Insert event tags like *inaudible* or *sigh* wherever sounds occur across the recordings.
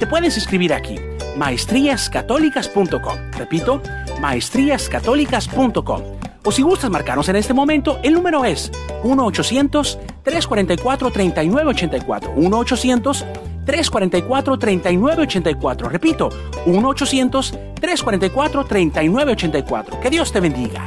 Te puedes inscribir aquí, maestríascatólicas.com. Repito, maestríascatólicas.com. O si gustas marcarnos en este momento, el número es 1-800-344-3984. 1-800-344-3984. Repito, 1-800-344-3984. Que Dios te bendiga.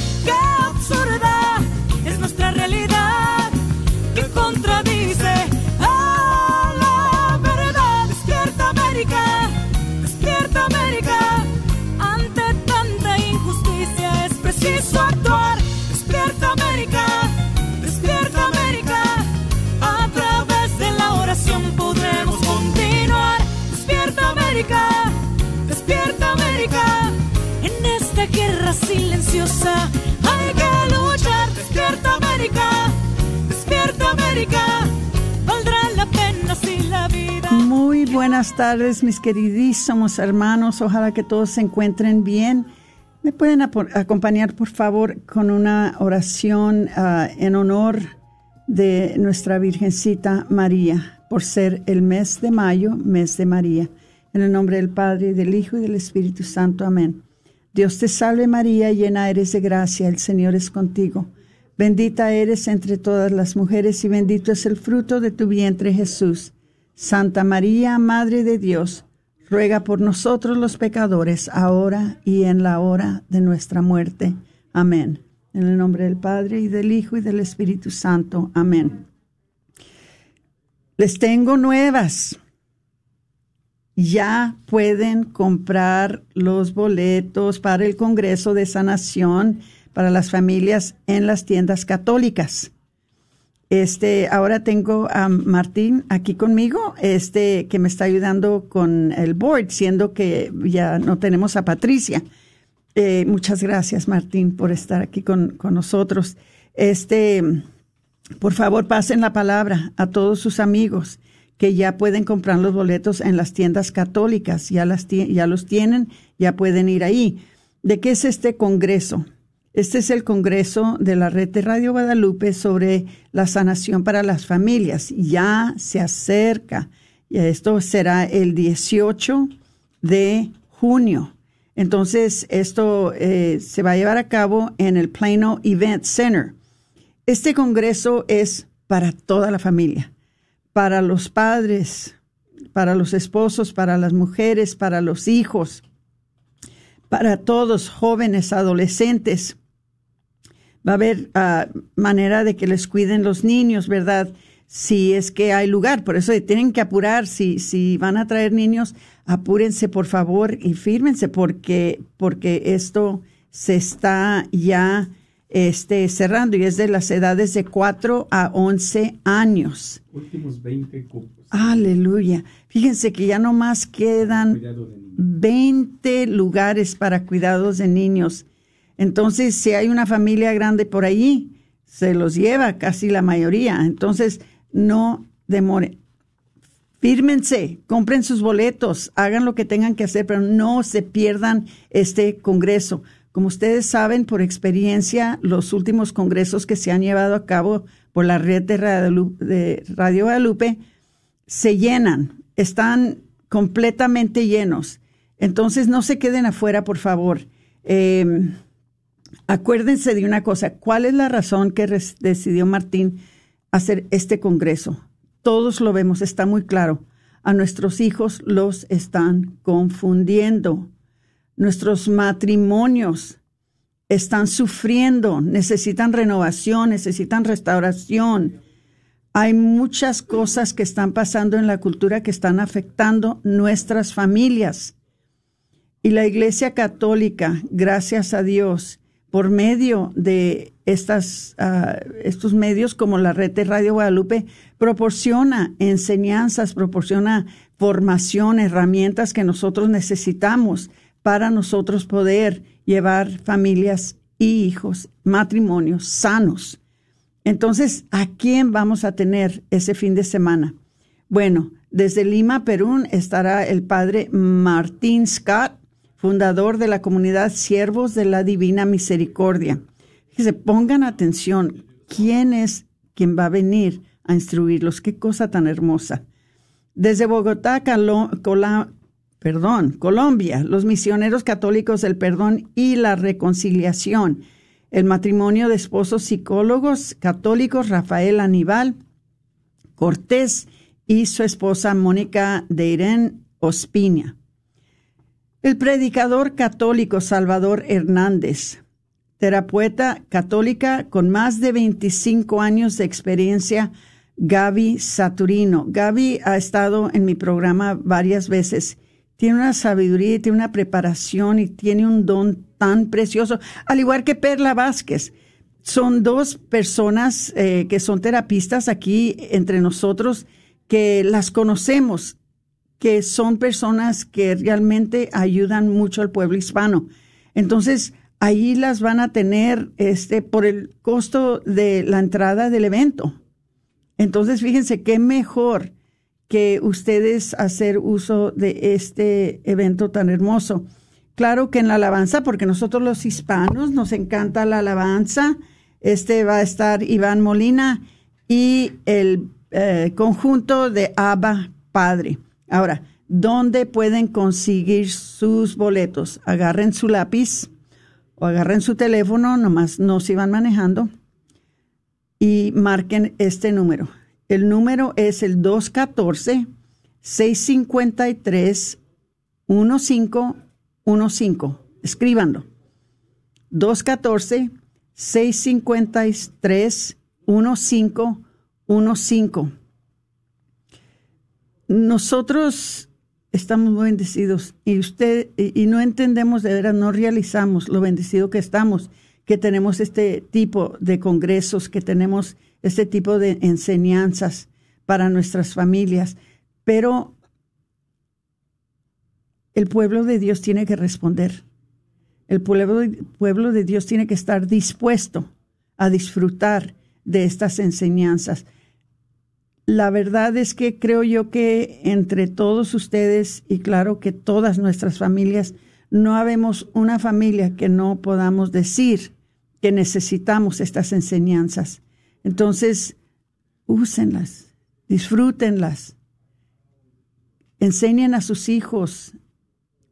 Hay que luchar. Despierta América, despierta América. Valdrá la pena si la vida. Muy buenas tardes, mis queridísimos hermanos. Ojalá que todos se encuentren bien. ¿Me pueden acompañar, por favor, con una oración uh, en honor de nuestra Virgencita María, por ser el mes de mayo, mes de María? En el nombre del Padre, del Hijo y del Espíritu Santo. Amén. Dios te salve María, llena eres de gracia, el Señor es contigo. Bendita eres entre todas las mujeres y bendito es el fruto de tu vientre Jesús. Santa María, Madre de Dios, ruega por nosotros los pecadores, ahora y en la hora de nuestra muerte. Amén. En el nombre del Padre y del Hijo y del Espíritu Santo. Amén. Les tengo nuevas ya pueden comprar los boletos para el Congreso de Sanación para las familias en las tiendas católicas. Este, ahora tengo a Martín aquí conmigo, este, que me está ayudando con el board, siendo que ya no tenemos a Patricia. Eh, muchas gracias, Martín, por estar aquí con, con nosotros. Este, por favor, pasen la palabra a todos sus amigos que ya pueden comprar los boletos en las tiendas católicas, ya, las, ya los tienen, ya pueden ir ahí. ¿De qué es este congreso? Este es el congreso de la red de Radio Guadalupe sobre la sanación para las familias. Ya se acerca. Y esto será el 18 de junio. Entonces, esto eh, se va a llevar a cabo en el Plano Event Center. Este congreso es para toda la familia para los padres, para los esposos, para las mujeres, para los hijos, para todos jóvenes, adolescentes. Va a haber ah, manera de que les cuiden los niños, ¿verdad? Si es que hay lugar. Por eso tienen que apurar. Si, si van a traer niños, apúrense por favor y fírmense porque, porque esto se está ya este, cerrando y es de las edades de 4 a 11 años. Últimos 20 cupos. Aleluya. Fíjense que ya no más quedan 20 lugares para cuidados de niños. Entonces, si hay una familia grande por allí, se los lleva casi la mayoría. Entonces, no demore. Fírmense, compren sus boletos, hagan lo que tengan que hacer, pero no se pierdan este congreso. Como ustedes saben por experiencia, los últimos congresos que se han llevado a cabo por la red de Radio, Guadalupe se llenan, están completamente llenos. Entonces no se queden afuera, por favor. Em, acuérdense de una cosa, ¿cuál es la razón que decidió Martín hacer este congreso? Todos lo vemos, está muy claro. A nuestros hijos los están confundiendo. Nuestros matrimonios están sufriendo, necesitan renovación, necesitan restauración. Hay muchas cosas que están pasando en la cultura que están afectando nuestras familias. Y la Iglesia Católica, gracias a Dios, por medio de estas, ah, estos medios como la red de Radio Guadalupe, proporciona enseñanzas, proporciona formación, herramientas que nosotros necesitamos para nosotros poder llevar familias y hijos, matrimonios sanos. Entonces, ¿a quién vamos a tener ese fin de semana? Bueno, desde Lima, Perú, estará el padre Martín Scott, fundador de la comunidad Siervos de la Divina Misericordia. se pongan atención, ¿quién es quien va a venir a instruirlos? Qué cosa tan hermosa. Desde Bogotá, perdón, Colombia, los misioneros católicos del perdón y la reconciliación, el matrimonio de esposos psicólogos católicos Rafael Aníbal Cortés y su esposa Mónica de Irén Ospina. El predicador católico Salvador Hernández, terapeuta católica con más de 25 años de experiencia, Gaby Saturino. Gaby ha estado en mi programa varias veces. Tiene una sabiduría, tiene una preparación y tiene un don tan precioso, al igual que Perla Vázquez. Son dos personas eh, que son terapistas aquí entre nosotros que las conocemos que son personas que realmente ayudan mucho al pueblo hispano. Entonces, ahí las van a tener este por el costo de la entrada del evento. Entonces, fíjense qué mejor que ustedes hacer uso de este evento tan hermoso. Claro que en la alabanza, porque nosotros los hispanos nos encanta la alabanza, este va a estar Iván Molina y el eh, conjunto de Abba Padre. Ahora, ¿dónde pueden conseguir sus boletos? Agarren su lápiz o agarren su teléfono, nomás no se van manejando, y marquen este número. El número es el 214-653-1515. Escríbanlo. 214-653-1515 nosotros estamos muy bendecidos y usted y, no entendemos de veras, no realizamos lo bendecido que estamos, que tenemos este tipo de congresos, que tenemos este tipo de enseñanzas para nuestras familias, pero el pueblo de Dios tiene que responder. El pueblo, pueblo de Dios tiene que estar dispuesto a disfrutar de estas enseñanzas la verdad es que creo yo que entre todos ustedes y claro que todas nuestras familias, no habemos una familia que no podamos decir que necesitamos estas enseñanzas. Entonces, úsenlas, disfrútenlas, enseñen a sus hijos,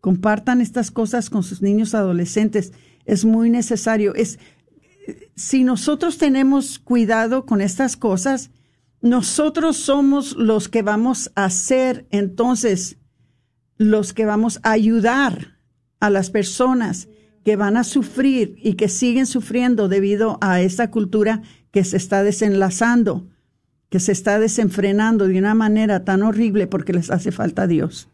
compartan estas cosas con sus niños adolescentes. Es muy necesario. Es, si nosotros tenemos cuidado con estas cosas, nosotros somos los que vamos a ser entonces los que vamos a ayudar a las personas que van a sufrir y que siguen sufriendo debido a esta cultura que se está desenlazando, que se está desenfrenando de una manera tan horrible porque les hace falta Dios.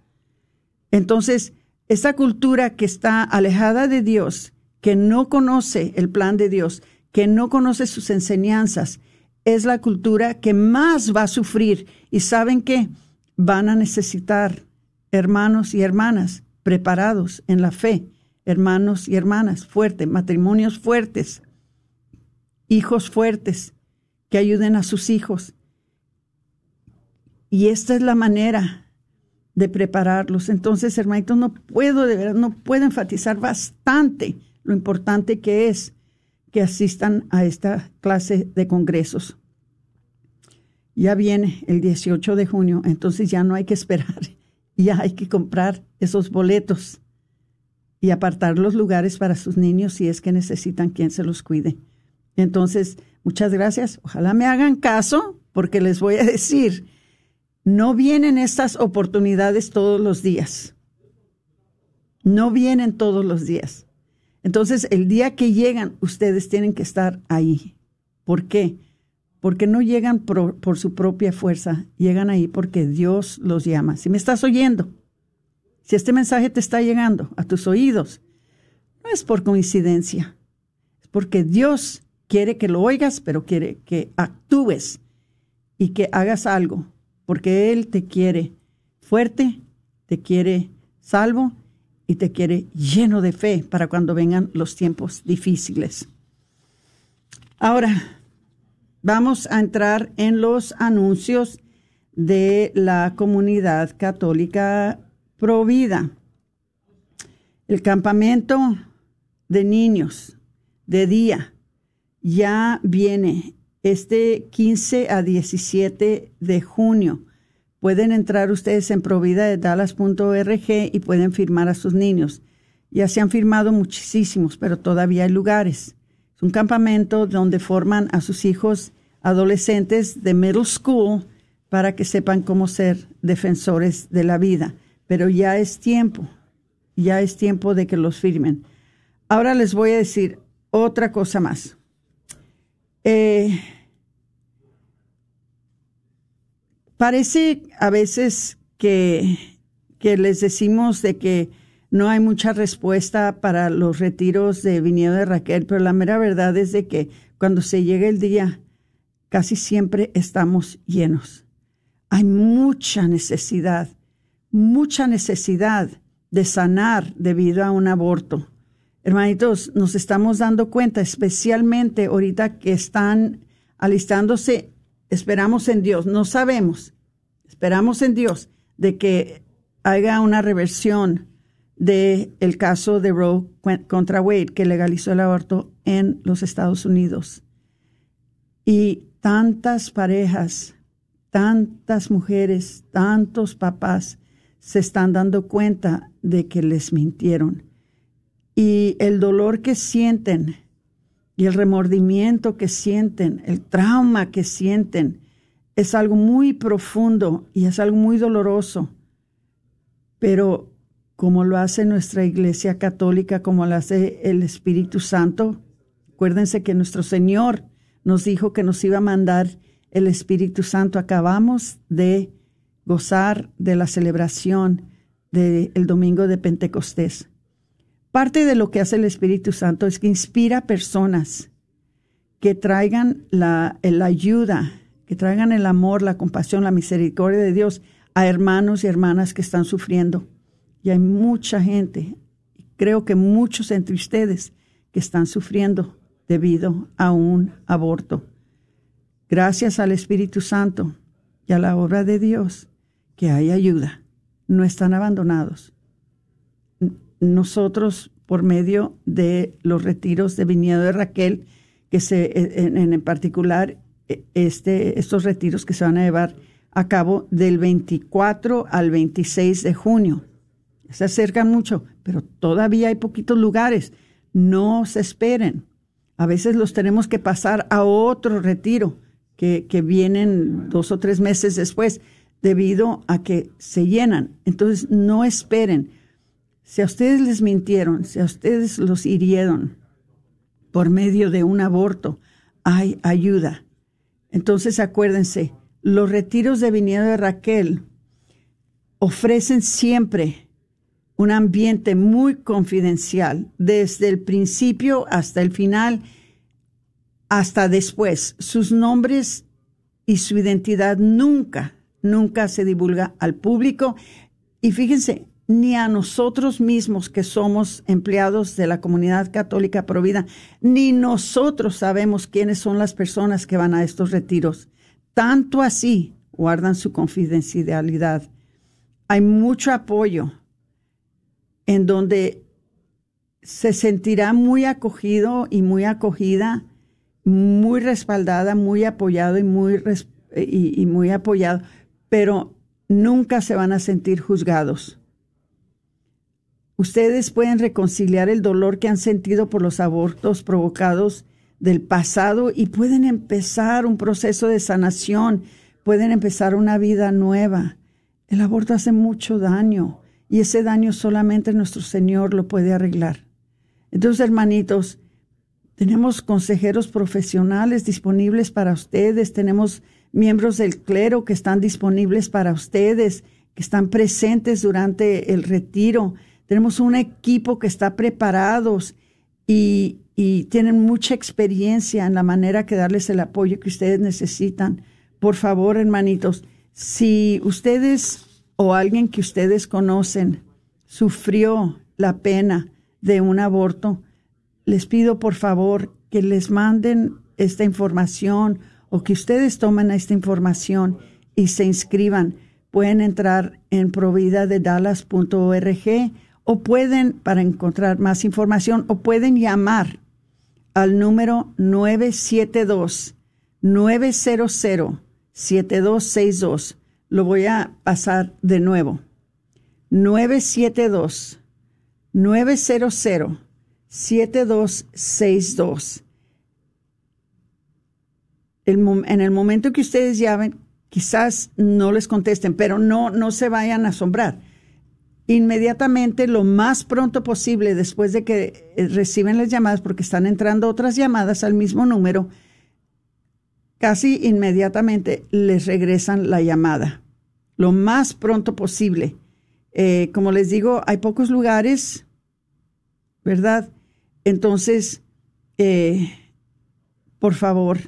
Entonces, esta cultura que está alejada de Dios, que no conoce el plan de Dios, que no conoce sus enseñanzas, es la cultura que más va a sufrir. Y saben que van a necesitar hermanos y hermanas preparados en la fe, hermanos y hermanas fuertes, matrimonios fuertes, hijos fuertes que ayuden a sus hijos. y esta es la manera de prepararlos. Entonces, hermanitos, no puedo, de verdad, no puedo enfatizar bastante lo importante que es que asistan a esta clase de congresos. Ya viene el 18 de junio, entonces ya no hay que esperar, *laughs* ya hay que comprar esos boletos y apartar los lugares para sus niños si es que necesitan quien se los cuide. Entonces, muchas gracias. Ojalá me hagan caso porque les voy a decir, no vienen estas oportunidades todos los días. No vienen todos los días. Entonces, el día que llegan, ustedes tienen que estar ahí. ¿Por qué? Porque no llegan por, por su propia fuerza, llegan ahí porque Dios los llama. Si me estás oyendo, si este mensaje te está llegando a tus oídos, no es por coincidencia, es porque Dios quiere que lo oigas, pero quiere que actúes y que hagas algo, porque Él te quiere fuerte, te quiere salvo y te quiere lleno de fe para cuando vengan los tiempos difíciles. Ahora, vamos a entrar en los anuncios de la comunidad católica Provida. El campamento de niños de día ya viene este 15 a 17 de junio. Pueden entrar ustedes en providadedallas.org y pueden firmar a sus niños. Ya se han firmado muchísimos, pero todavía hay lugares. Es un campamento donde forman a sus hijos adolescentes de middle school para que sepan cómo ser defensores de la vida pero ya es tiempo, ya es tiempo de que los firmen. Ahora les voy a decir otra cosa más. Eh, parece a veces que, que les decimos de que no hay mucha respuesta para los retiros de viñedo de Raquel, pero la mera verdad es de que cuando se llega el día, casi siempre estamos llenos. Hay mucha necesidad mucha necesidad de sanar debido a un aborto. Hermanitos, nos estamos dando cuenta, especialmente ahorita que están alistándose, esperamos en Dios, no sabemos, esperamos en Dios de que haga una reversión del el caso de Roe contra Wade, que legalizó el aborto en los Estados Unidos. Y tantas parejas, tantas mujeres, tantos papás se están dando cuenta de que les mintieron. Y el dolor que sienten y el remordimiento que sienten, el trauma que sienten, es algo muy profundo y es algo muy doloroso. Pero como lo hace nuestra Iglesia Católica, como lo hace el Espíritu Santo, acuérdense que nuestro Señor nos dijo que nos iba a mandar el Espíritu Santo. Acabamos de gozar de la celebración del domingo de Pentecostés. Parte de lo que hace el Espíritu Santo es que inspira personas que traigan la, la ayuda, que traigan el amor, la compasión, la misericordia de Dios a hermanos y hermanas que están sufriendo. Y hay mucha gente, creo que muchos entre ustedes, que están sufriendo debido a un aborto. Gracias al Espíritu Santo y a la obra de Dios, que hay ayuda, no están abandonados. Nosotros, por medio de los retiros de viñedo de Raquel, que se, e, en, en particular, e, este, estos retiros que se van a llevar a cabo del 24 al 26 de junio. Se acercan mucho, pero todavía hay poquitos lugares. No se esperen. A veces los tenemos que pasar a otro retiro que, que vienen dos o tres meses después debido a que se llenan. Entonces, no esperen. Si a ustedes les mintieron, si a ustedes los hirieron por medio de un aborto, hay ayuda. Entonces, acuérdense, los retiros de viñedo de Raquel ofrecen siempre un ambiente muy confidencial, desde el principio hasta el final, hasta después. Sus nombres y su identidad nunca nunca se divulga al público. Y fíjense, ni a nosotros mismos que somos empleados de la comunidad católica provida, ni nosotros sabemos quiénes son las personas que van a estos retiros. Tanto así, guardan su confidencialidad. Hay mucho apoyo en donde se sentirá muy acogido y muy acogida, muy respaldada, muy apoyado y muy, y muy apoyado, pero nunca se van a sentir juzgados. Ustedes pueden reconciliar el dolor que han sentido por los abortos provocados del pasado y pueden empezar un proceso de sanación, pueden empezar una vida nueva. El aborto hace mucho daño y ese daño solamente nuestro Señor lo puede arreglar. Entonces, hermanitos, tenemos consejeros profesionales disponibles para ustedes, tenemos miembros del clero que están disponibles para ustedes, que están presentes durante el retiro. Tenemos un equipo que está preparados y, tienen mucha experiencia en la manera que darles el apoyo que ustedes necesitan. Por favor, hermanitos, si ustedes o alguien que ustedes conocen sufrió la pena de un aborto, les pido por favor que les manden esta información o que ustedes tomen esta información y se inscriban. Pueden entrar en providadedallas.org o pueden, para encontrar más información, o pueden llamar al número 972-900-7262. Lo voy a pasar de nuevo. 972-900-7262. En el momento que ustedes llamen, quizás no les contesten, pero no, no se vayan a asombrar inmediatamente, lo más pronto posible, después de que eh, reciben las llamadas, porque están entrando otras llamadas al mismo número, casi inmediatamente les regresan la llamada. Lo más pronto posible. Eh, como les digo, hay pocos lugares, ¿verdad? Entonces, eh, por favor,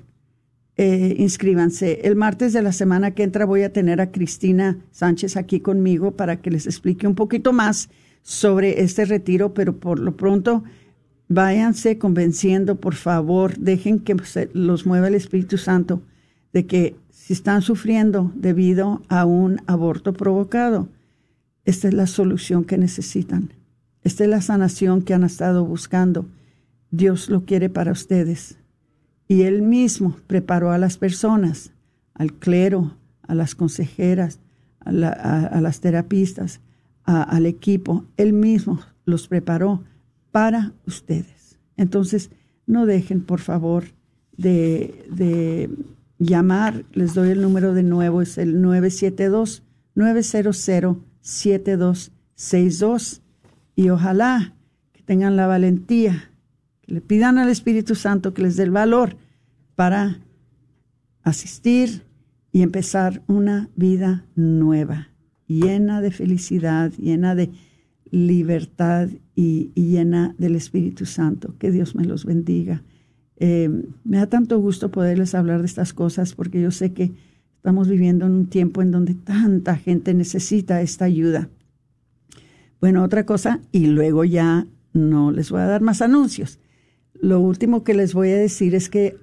eh, inscríbanse. El martes de la semana que entra voy a tener a Cristina Sánchez aquí conmigo para que les explique un poquito más sobre este retiro, pero por lo pronto váyanse convenciendo, por favor, dejen que los mueva el Espíritu Santo de que si están sufriendo debido a un aborto provocado, esta es la solución que necesitan. Esta es la sanación que han estado buscando. Dios lo quiere para ustedes. Y él mismo preparó a las personas, al clero, a las consejeras, a, las terapistas, al equipo. Él mismo los preparó para ustedes. Entonces, no dejen, por favor, de, de llamar. Les doy el número de nuevo, es el 972-900-7262. Y ojalá que tengan la valentía le pidan al Espíritu Santo que les dé el valor para asistir y empezar una vida nueva, llena de felicidad, llena de libertad y, llena del Espíritu Santo. Que Dios me los bendiga. Eh, me da tanto gusto poderles hablar de estas cosas porque yo sé que estamos viviendo en un tiempo en donde tanta gente necesita esta ayuda. Bueno, otra cosa, y luego ya no les voy a dar más anuncios. Lo último que les voy a decir es que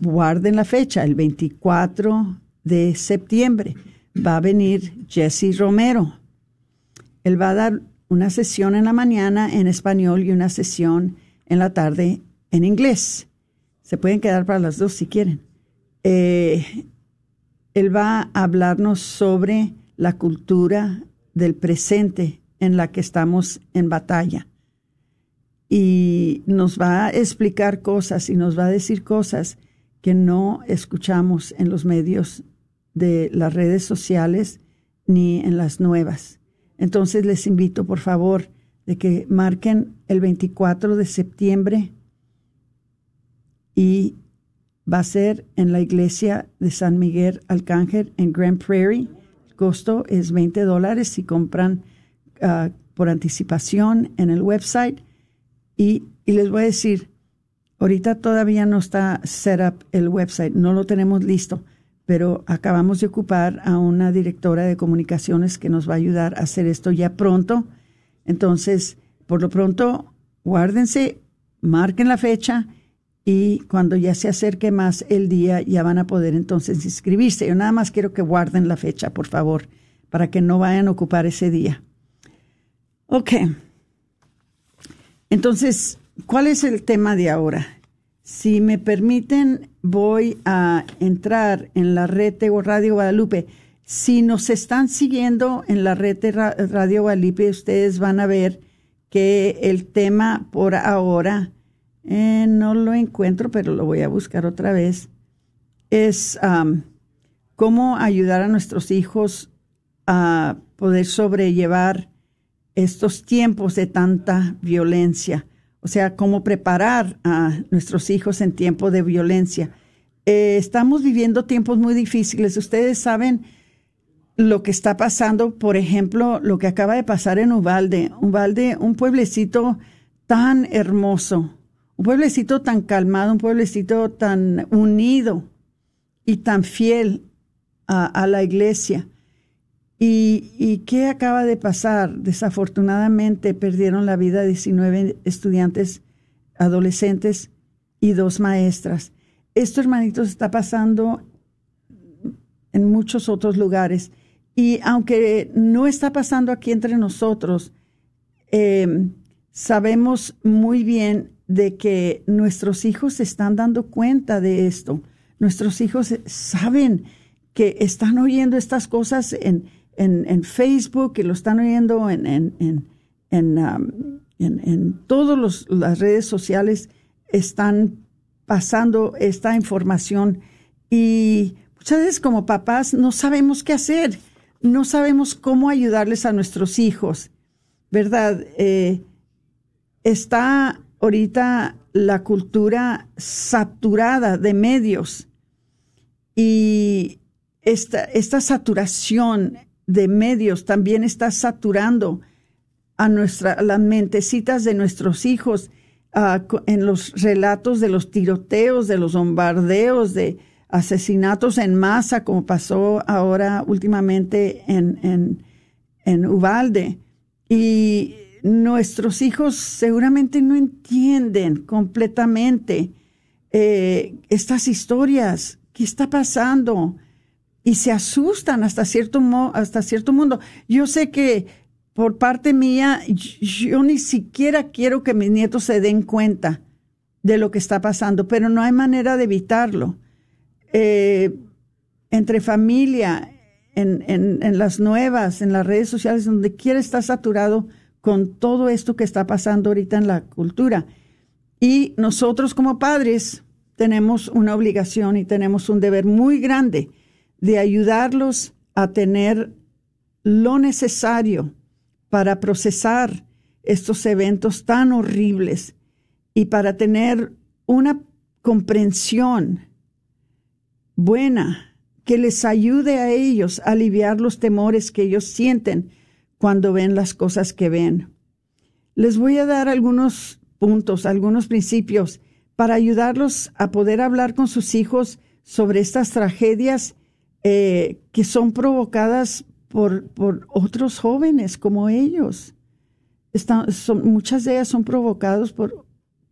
guarden la fecha, el 24 de septiembre. Va a venir Jesse Romero. Él va a dar una sesión en la mañana en español y una sesión en la tarde en inglés. Se pueden quedar para las dos si quieren. Eh, él va a hablarnos sobre la cultura del presente en la que estamos en batalla y nos va a explicar cosas y nos va a decir cosas que no escuchamos en los medios de las redes sociales ni en las nuevas. Entonces les invito, por favor, de que marquen el 24 de septiembre y va a ser en la iglesia de San Miguel Arcángel en Grand Prairie. El costo es 20 dólares si compran ah, por anticipación en el website y, les voy a decir, ahorita todavía no está set up el website, no lo tenemos listo, pero acabamos de ocupar a una directora de comunicaciones que nos va a ayudar a hacer esto ya pronto. Entonces, por lo pronto, guárdense, marquen la fecha y cuando ya se acerque más el día ya van a poder entonces inscribirse. Yo nada más quiero que guarden la fecha, por favor, para que no vayan a ocupar ese día. Ok. Entonces, ¿cuál es el tema de ahora? Si me permiten, voy a entrar en la red de Radio Guadalupe. Si nos están siguiendo en la red de Radio Guadalupe, ustedes van a ver que el tema por ahora, eh, no lo encuentro, pero lo voy a buscar otra vez, es cómo ayudar a nuestros hijos a poder sobrellevar estos tiempos de tanta violencia. O sea, cómo preparar a nuestros hijos en tiempo de violencia. Eh, estamos viviendo tiempos muy difíciles. Ustedes saben lo que está pasando, por ejemplo, lo que acaba de pasar en Ubalde. Ubalde, un pueblecito tan hermoso, un pueblecito tan calmado, un pueblecito tan unido y tan fiel a, la iglesia. ¿Y, ¿Y, qué acaba de pasar? Desafortunadamente perdieron la vida 19 estudiantes adolescentes y dos maestras. Esto, hermanitos, está pasando en muchos otros lugares. Y aunque no está pasando aquí entre nosotros, eh, sabemos muy bien de que nuestros hijos se están dando cuenta de esto. Nuestros hijos saben que están oyendo estas cosas en, en, Facebook, que lo están oyendo en, en, en, um, todas las redes sociales, están pasando esta información y muchas veces como papás no sabemos qué hacer no sabemos cómo ayudarles a nuestros hijos, ¿verdad? Eh, está ahorita la cultura saturada de medios y esta, esta saturación de medios también está saturando a, nuestra, las mentecitas de nuestros hijos ah, en los relatos de los tiroteos, de los bombardeos, de, asesinatos en masa, como pasó ahora últimamente en, en, en Ubalde. Y nuestros hijos seguramente no entienden completamente eh, estas historias, qué está pasando, y se asustan hasta cierto, hasta cierto mundo. Yo sé que por parte mía, yo ni siquiera quiero que mis nietos se den cuenta de lo que está pasando, pero no hay manera de evitarlo. Eh, entre familia, en, en, las nuevas, en las redes sociales, donde quiera estar saturado con todo esto que está pasando ahorita en la cultura. Y nosotros como padres tenemos una obligación y tenemos un deber muy grande de ayudarlos a tener lo necesario para procesar estos eventos tan horribles y para tener una comprensión buena que les ayude a ellos a aliviar los temores que ellos sienten cuando ven las cosas que ven. Les voy a dar algunos puntos, algunos principios para ayudarlos a poder hablar con sus hijos sobre estas tragedias eh, que son provocadas por, por, otros jóvenes como ellos. son, muchas de ellas son provocadas por,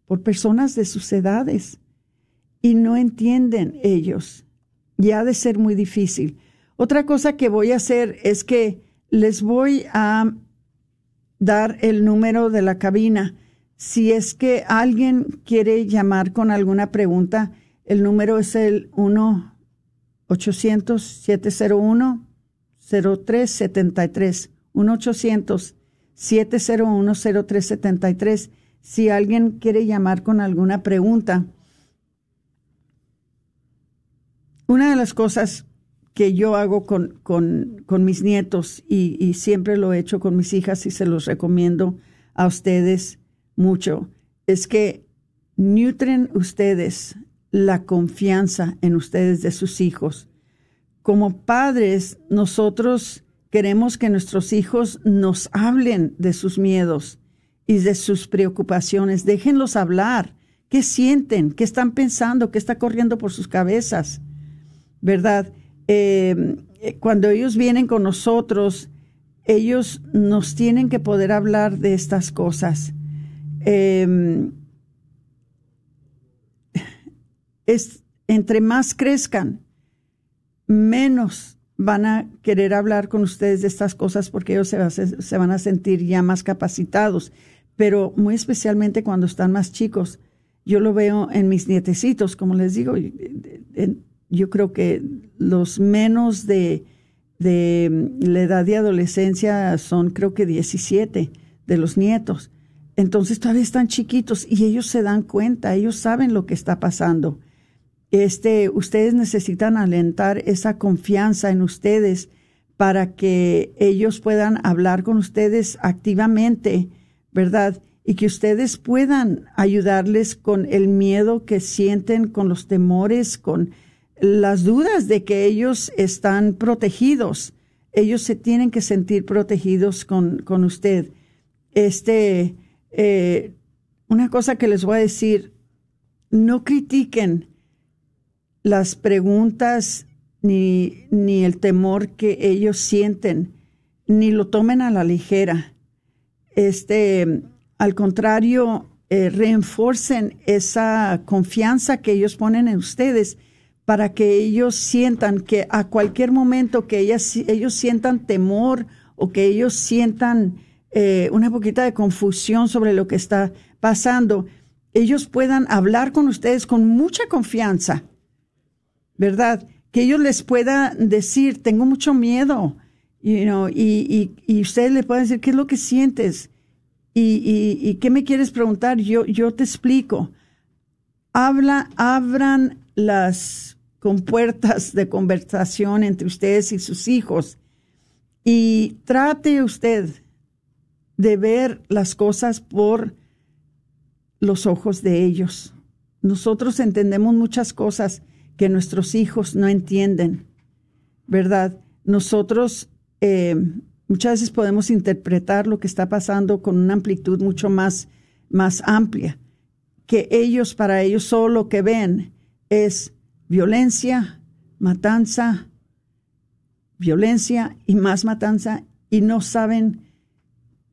por personas de sus edades y no entienden ellos ya ha de ser muy difícil. Otra cosa que voy a hacer es que les voy a dar el número de la cabina. Si es que alguien quiere llamar con alguna pregunta, el número es el 1-800-701-0373. 1-800-701-0373. Si alguien quiere llamar con alguna pregunta, Una de las cosas que yo hago con, con, mis nietos y, y, siempre lo he hecho con mis hijas y se los recomiendo a ustedes mucho, es que nutren ustedes la confianza en ustedes de sus hijos. Como padres, nosotros queremos que nuestros hijos nos hablen de sus miedos y de sus preocupaciones. Déjenlos hablar. ¿Qué sienten? ¿Qué están pensando? ¿Qué está corriendo por sus cabezas? ¿verdad? Eh, cuando ellos vienen con nosotros, ellos nos tienen que poder hablar de estas cosas. Em, es entre más crezcan, menos van a querer hablar con ustedes de estas cosas porque ellos se, se van a sentir ya más capacitados. Pero muy especialmente cuando están más chicos, yo lo veo en mis nietecitos, como les digo, yo creo que los menos de, de la edad de adolescencia son creo que 17 de los nietos. Entonces todavía están chiquitos y ellos se dan cuenta, ellos saben lo que está pasando. Este, ustedes necesitan alentar esa confianza en ustedes para que ellos puedan hablar con ustedes activamente, ¿verdad? Y que ustedes puedan ayudarles con el miedo que sienten, con los temores, con las dudas de que ellos están protegidos. Ellos se tienen que sentir protegidos con, con usted. Este, eh, una cosa que les voy a decir, no critiquen las preguntas ni, ni el temor que ellos sienten, ni lo tomen a la ligera. Este, al contrario, eh, reenforcen esa confianza que ellos ponen en ustedes para que ellos sientan que a cualquier momento que ellas, ellos sientan temor o que ellos sientan eh, una poquita de confusión sobre lo que está pasando, ellos puedan hablar con ustedes con mucha confianza, ¿verdad? Que ellos les puedan decir, tengo mucho miedo, you know, y, y, ustedes le pueden decir, ¿qué es lo que sientes? Y, y, qué me quieres preguntar? Yo, yo te explico. Habla, abran las compuertas de conversación entre ustedes y sus hijos y trate usted de ver las cosas por los ojos de ellos. Nosotros entendemos muchas cosas que nuestros hijos no entienden, ¿verdad? Nosotros eh, muchas veces podemos interpretar lo que está pasando con una amplitud mucho más, más amplia, que ellos, para ellos, solo lo que ven es violencia, matanza, violencia y más matanza, y no saben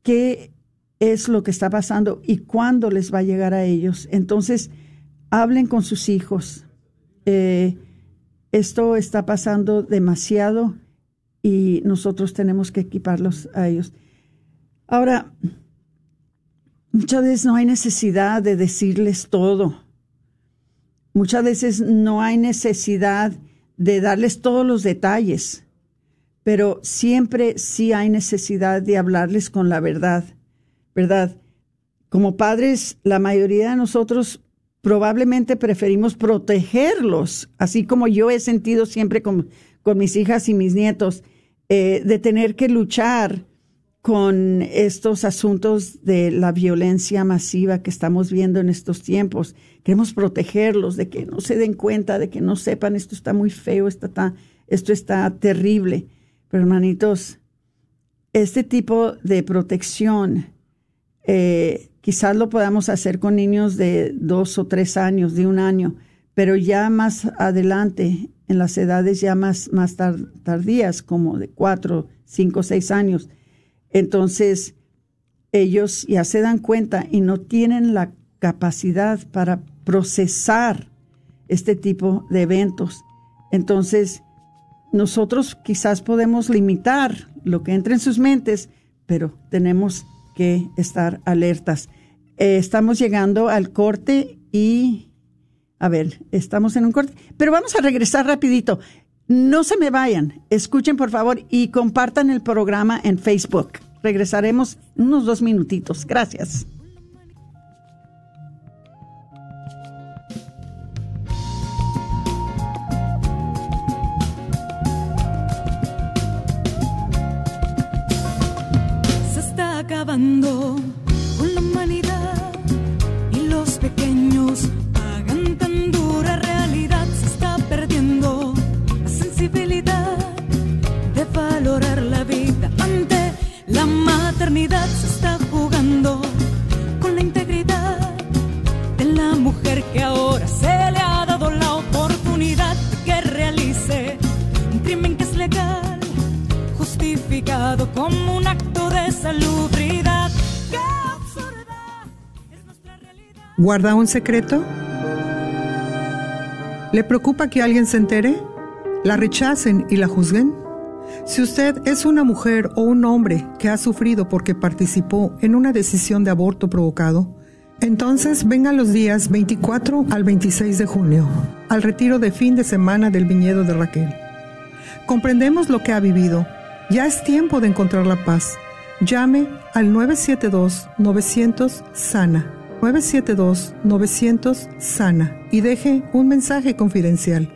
qué es lo que está pasando y cuándo les va a llegar a ellos. Entonces, hablen con sus hijos. Eh, esto está pasando demasiado y nosotros tenemos que equiparlos a ellos. Ahora, muchas veces no hay necesidad de decirles todo. Muchas veces no hay necesidad de darles todos los detalles pero siempre sí hay necesidad de hablarles con la verdad, ¿verdad? Como padres, la mayoría de nosotros probablemente preferimos protegerlos, así como yo he sentido siempre con, mis hijas y mis nietos, eh, de tener que luchar con estos asuntos de la violencia masiva que estamos viendo en estos tiempos. Queremos protegerlos de que no se den cuenta, de que no sepan esto está muy feo, esto está, esto está terrible. Pero hermanitos, este tipo de protección eh, quizás lo podamos hacer con niños de dos o tres años, de un año, pero ya más adelante, en las edades ya más, tardías, como de cuatro, cinco, seis años, entonces ellos ya se dan cuenta y no tienen la capacidad para procesar este tipo de eventos. Entonces, nosotros quizás podemos limitar lo que entra en sus mentes, pero tenemos que estar alertas. Eh, estamos llegando al corte y, a ver, estamos en un corte, pero vamos a regresar rapidito. No se me vayan, escuchen por favor y compartan el programa en Facebook. Regresaremos unos dos minutitos. Gracias. con valorar la vida ante la maternidad. Se está jugando con la integridad de la mujer que ahora se le ha dado la oportunidad de que realice un crimen que es legal, justificado como un acto de salubridad. ¿Guarda un secreto? ¿Le preocupa que alguien se entere? ¿La rechacen y la juzguen? Si usted es una mujer o un hombre que ha sufrido porque participó en una decisión de aborto provocado, entonces venga los días 24 al 26 de junio, al retiro de fin de semana del viñedo de Raquel. Comprendemos lo que ha vivido. Ya es tiempo de encontrar la paz. Llame al 972-900-SANA. 972-900-SANA y deje un mensaje confidencial.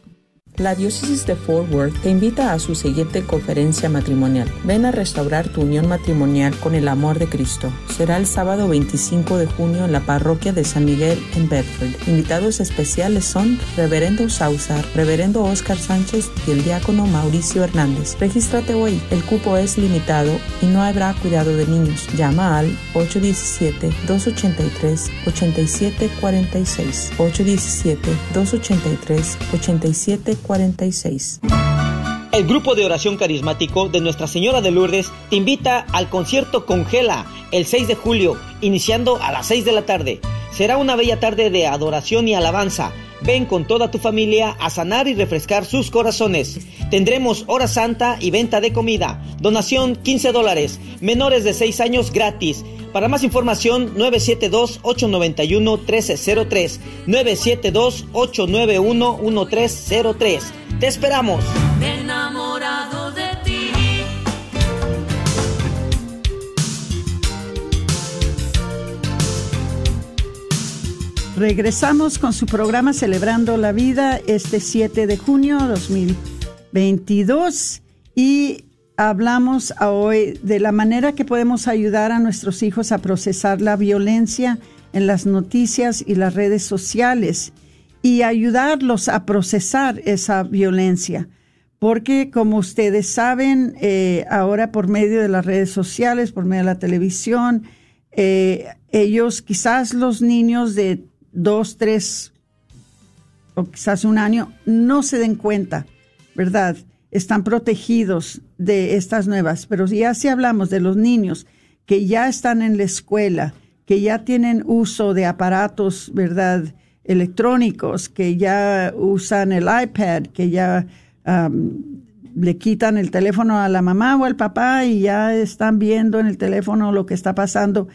La diócesis de Fort Worth te invita a su siguiente conferencia matrimonial. Ven a restaurar tu unión matrimonial con el amor de Cristo. Será el sábado 25 de junio en la parroquia de San Miguel en Bedford. Invitados especiales son Reverendo Sauzar, Reverendo Oscar Sánchez y el diácono Mauricio Hernández. Regístrate hoy. El cupo es limitado y no habrá cuidado de niños. Llama al 817-283-8746. 817-283-8746. 46. El grupo de oración carismático de Nuestra Señora de Lourdes te invita al concierto Congela el 6 de julio, iniciando a las 6 de la tarde. Será una bella tarde de adoración y alabanza. Ven con toda tu familia a sanar y refrescar sus corazones. Tendremos hora santa y venta de comida. Donación 15 dólares. Menores de 6 años gratis. Para más información 972-891-1303. 972-891-1303. Te esperamos. Regresamos con su programa Celebrando la Vida este 7 de junio 2022 y hablamos hoy de la manera que podemos ayudar a nuestros hijos a procesar la violencia en las noticias y las redes sociales y ayudarlos a procesar esa violencia. Porque como ustedes saben, eh, ahora por medio de las redes sociales, por medio de la televisión, eh, ellos, quizás los niños de dos, tres o quizás un año, no se den cuenta, ¿verdad? Están protegidos de estas nuevas. Pero ya si hablamos de los niños que ya están en la escuela, que ya tienen uso de aparatos, ¿verdad? Electrónicos, que ya usan el iPad, que ya le quitan el teléfono a la mamá o al papá y ya están viendo en el teléfono lo que está pasando.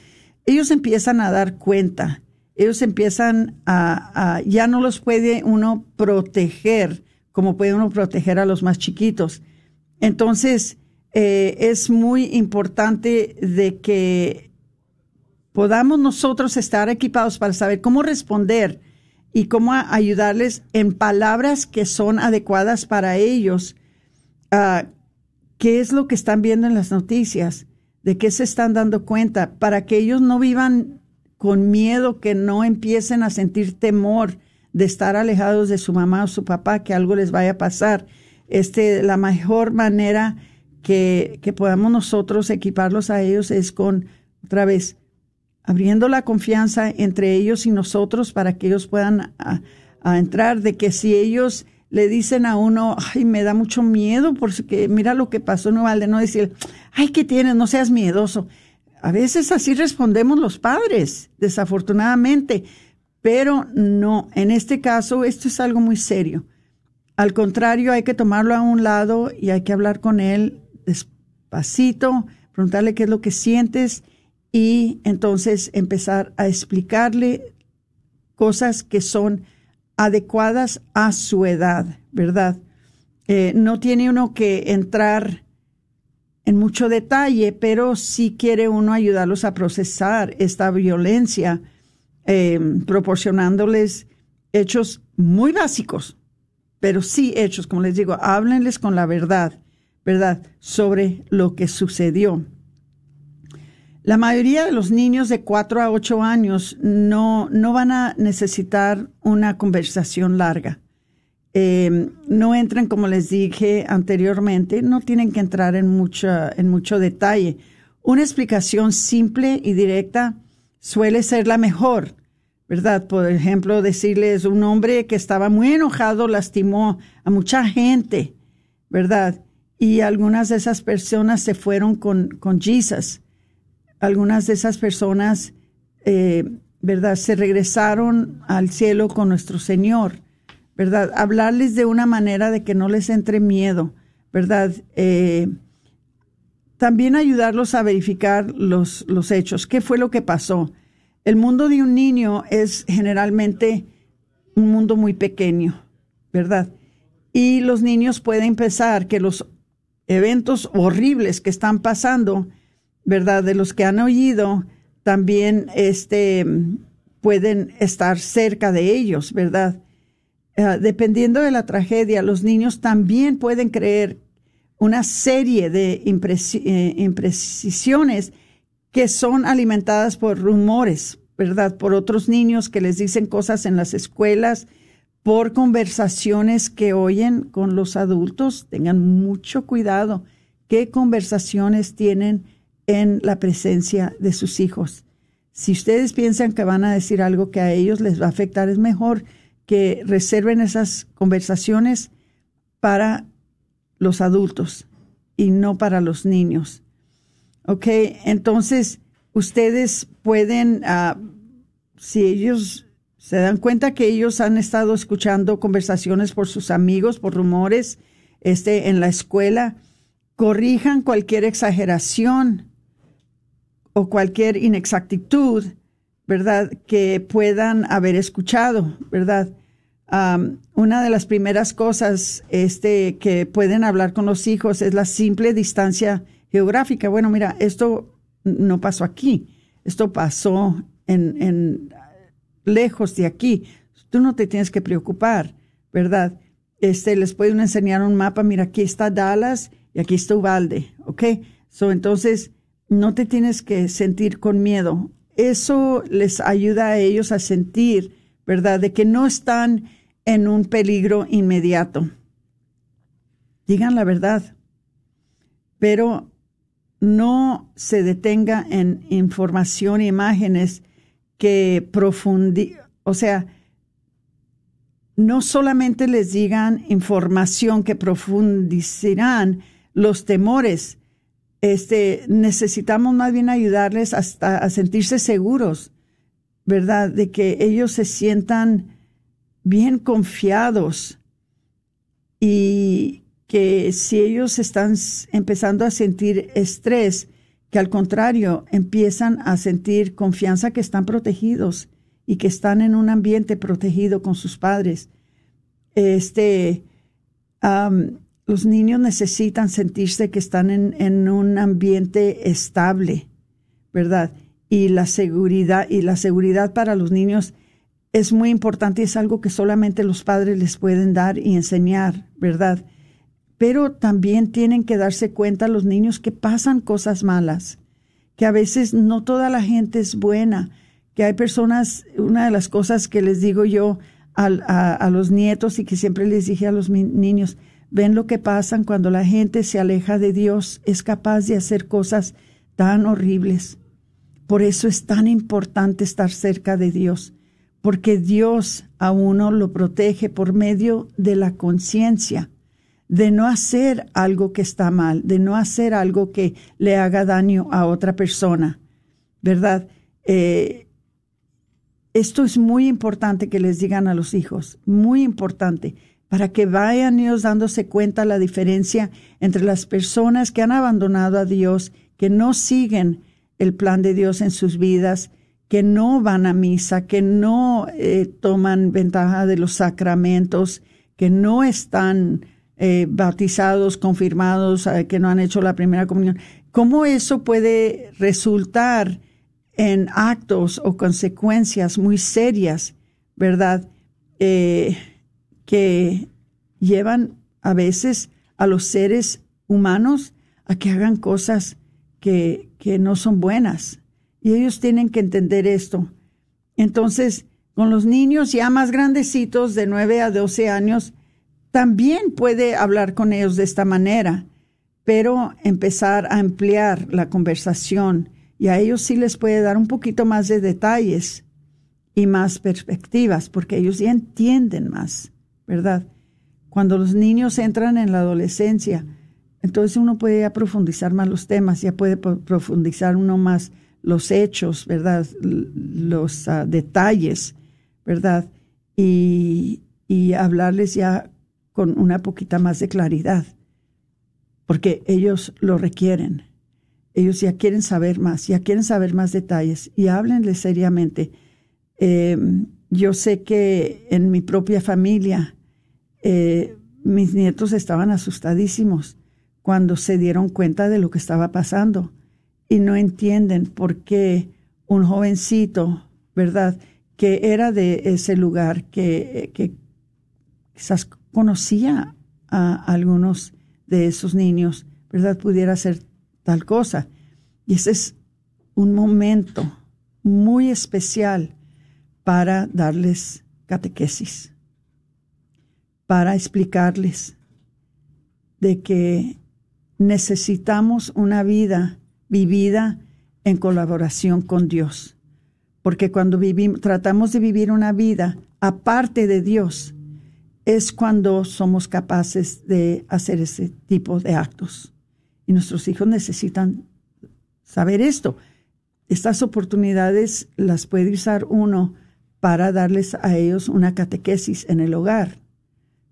Ellos empiezan a dar cuenta ellos empiezan a, ya no los puede uno proteger como puede uno proteger a los más chiquitos. Entonces, eh, es muy importante de que podamos nosotros estar equipados para saber cómo responder y cómo ayudarles en palabras que son adecuadas para ellos. ¿Qué es lo que están viendo en las noticias? ¿De qué se están dando cuenta? Para que ellos no vivan con miedo, que no empiecen a sentir temor de estar alejados de su mamá o su papá, que algo les vaya a pasar. Este, la mejor manera que, que podamos nosotros equiparlos a ellos es con, otra vez, abriendo la confianza entre ellos y nosotros para que ellos puedan a, entrar, de que si ellos le dicen a uno, ay, me da mucho miedo porque mira lo que pasó, no vale no decir, ay, ¿qué tienes? No seas miedoso. A veces así respondemos los padres, desafortunadamente, pero no, en este caso esto es algo muy serio. Al contrario, hay que tomarlo a un lado y hay que hablar con él despacito, preguntarle qué es lo que sientes y entonces empezar a explicarle cosas que son adecuadas a su edad, ¿verdad? Eh, no tiene uno que entrar en mucho detalle, pero sí quiere uno ayudarlos a procesar esta violencia, eh, proporcionándoles hechos muy básicos, pero sí hechos, como les digo, háblenles con la verdad, ¿verdad?, sobre lo que sucedió. La mayoría de los niños de 4 a 8 años no, no van a necesitar una conversación larga. Eh, no entran, como les dije anteriormente, no tienen que entrar en, mucha, en mucho detalle. Una explicación simple y directa suele ser la mejor, ¿verdad? Por ejemplo, decirles un hombre que estaba muy enojado lastimó a mucha gente, ¿verdad? Y algunas de esas personas se fueron con, con Jesus algunas de esas personas, eh, ¿verdad? Se regresaron al cielo con nuestro Señor, ¿verdad? Hablarles de una manera de que no les entre miedo, ¿verdad? Eh, también ayudarlos a verificar los, los hechos. ¿Qué fue lo que pasó? El mundo de un niño es generalmente un mundo muy pequeño, ¿verdad? Y los niños pueden pensar que los eventos horribles que están pasando ¿verdad? De los que han oído, también este, pueden estar cerca de ellos, ¿verdad? Ah, dependiendo de la tragedia, los niños también pueden creer una serie de eh, imprecisiones que son alimentadas por rumores, ¿verdad? Por otros niños que les dicen cosas en las escuelas, por conversaciones que oyen con los adultos. Tengan mucho cuidado qué conversaciones tienen en la presencia de sus hijos. Si ustedes piensan que van a decir algo que a ellos les va a afectar, es mejor que reserven esas conversaciones para los adultos y no para los niños. ¿Ok? Entonces, ustedes pueden, ah, si ellos se dan cuenta que ellos han estado escuchando conversaciones por sus amigos, por rumores, este, en la escuela, corrijan cualquier exageración o cualquier inexactitud, ¿verdad? Que puedan haber escuchado, ¿verdad? una de las primeras cosas este, que pueden hablar con los hijos es la simple distancia geográfica. Bueno, mira, esto no pasó aquí, esto pasó en, en lejos de aquí. Tú no te tienes que preocupar, ¿verdad? Este, les pueden enseñar un mapa, mira, aquí está Dallas y aquí está Uvalde, ¿ok? So, entonces, no te tienes que sentir con miedo. Eso les ayuda a ellos a sentir, ¿verdad?, de que no están en un peligro inmediato. Digan la verdad, pero no se detenga en información imágenes que profundi, o sea, no solamente les digan información que profundizarán los temores, este, necesitamos más bien ayudarles hasta a sentirse seguros, ¿verdad? De que ellos se sientan bien confiados y que si ellos están empezando a sentir estrés, que al contrario empiezan a sentir confianza que están protegidos y que están en un ambiente protegido con sus padres. Este, los niños necesitan sentirse que están en, un ambiente estable, ¿verdad? Y la seguridad, y la seguridad para los niños es muy importante y es algo que solamente los padres les pueden dar y enseñar, ¿verdad? Pero también tienen que darse cuenta los niños que pasan cosas malas, que a veces no toda la gente es buena, que hay personas, una de las cosas que les digo yo a, a los nietos y que siempre les dije a los niños, ven lo que pasa cuando la gente se aleja de Dios, es capaz de hacer cosas tan horribles. Por eso es tan importante estar cerca de Dios, porque Dios a uno lo protege por medio de la conciencia, de no hacer algo que está mal, de no hacer algo que le haga daño a otra persona, ¿verdad? Eh, esto es muy importante que les digan a los hijos, muy importante para que vayan ellos dándose cuenta la diferencia entre las personas que han abandonado a Dios, que no siguen el plan de Dios en sus vidas, que no van a misa, que no eh, toman ventaja de los sacramentos, que no están eh, bautizados, confirmados, eh, que no han hecho la primera comunión. ¿Cómo eso puede resultar en actos o consecuencias muy serias, verdad? Que llevan a veces a los seres humanos a que hagan cosas que, que no son buenas. Y ellos tienen que entender esto. Entonces, con los niños ya más grandecitos, de 9 a 12 años, también puede hablar con ellos de esta manera, pero empezar a ampliar la conversación y a ellos sí les puede dar un poquito más de detalles y más perspectivas, porque ellos ya entienden más, ¿verdad? Cuando los niños entran en la adolescencia, entonces uno puede ya profundizar más los temas, ya puede profundizar uno más los hechos, ¿verdad? Los ah, detalles, ¿verdad? Y, y hablarles ya con una poquita más de claridad, porque ellos lo requieren. Ellos ya quieren saber más, ya quieren saber más detalles y háblenle seriamente. Em, yo sé que en mi propia familia eh, mis nietos estaban asustadísimos cuando se dieron cuenta de lo que estaba pasando y no entienden por qué un jovencito, ¿verdad? Que era de ese lugar, que, que quizás conocía a algunos de esos niños, ¿verdad? Pudiera hacer tal cosa. Y ese es un momento muy especial para darles catequesis, para explicarles de que necesitamos una vida vivida en colaboración con Dios. Porque cuando vivimos, tratamos de vivir una vida aparte de Dios, es cuando somos capaces de hacer ese tipo de actos. Y nuestros hijos necesitan saber esto. Estas oportunidades las puede usar uno para darles a ellos una catequesis en el hogar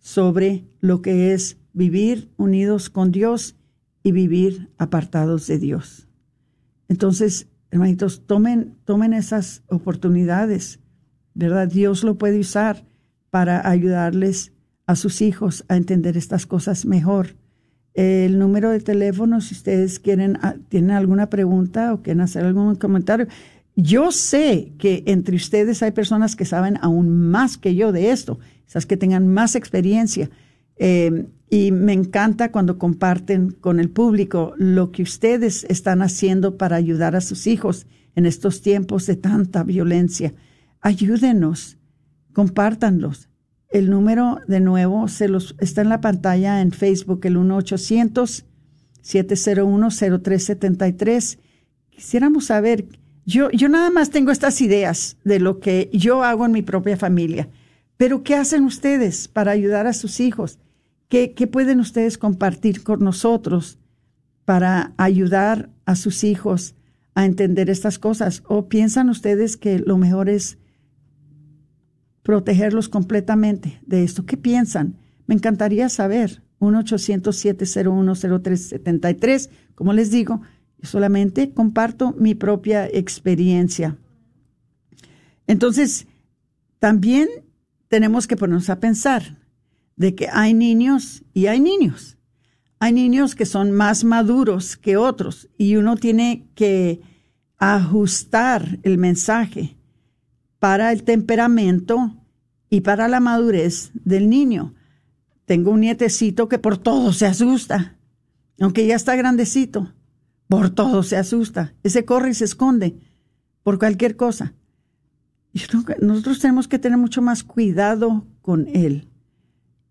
sobre lo que es vivir unidos con Dios y vivir apartados de Dios. Entonces, hermanitos, tomen, tomen esas oportunidades, ¿verdad? Dios lo puede usar para ayudarles a sus hijos a entender estas cosas mejor. El número de teléfono, si ustedes quieren, ah, tienen alguna pregunta o quieren hacer algún comentario. Yo sé que entre ustedes hay personas que saben aún más que yo de esto, esas que tengan más experiencia. Eh, y me encanta cuando comparten con el público lo que ustedes están haciendo para ayudar a sus hijos en estos tiempos de tanta violencia. Ayúdenos, compártanlos. El número, de nuevo, se los, está en la pantalla en Facebook, el 1-800-701-0373. Quisiéramos saber, yo, yo nada más tengo estas ideas de lo que yo hago en mi propia familia, pero ¿qué hacen ustedes para ayudar a sus hijos? ¿Qué, qué pueden ustedes compartir con nosotros para ayudar a sus hijos a entender estas cosas? ¿O piensan ustedes que lo mejor es protegerlos completamente de esto. ¿Qué piensan? Me encantaría saber. 1-800-701-0373. Como les digo, solamente comparto mi propia experiencia. Entonces, también tenemos que ponernos a pensar de que hay niños y hay niños. Hay niños que son más maduros que otros y uno tiene que ajustar el mensaje para el temperamento y para la madurez del niño. Tengo un nietecito que por todo se asusta, aunque ya está grandecito, por todo se asusta. Ese corre y se esconde por cualquier cosa. nosotros tenemos que tener mucho más cuidado con él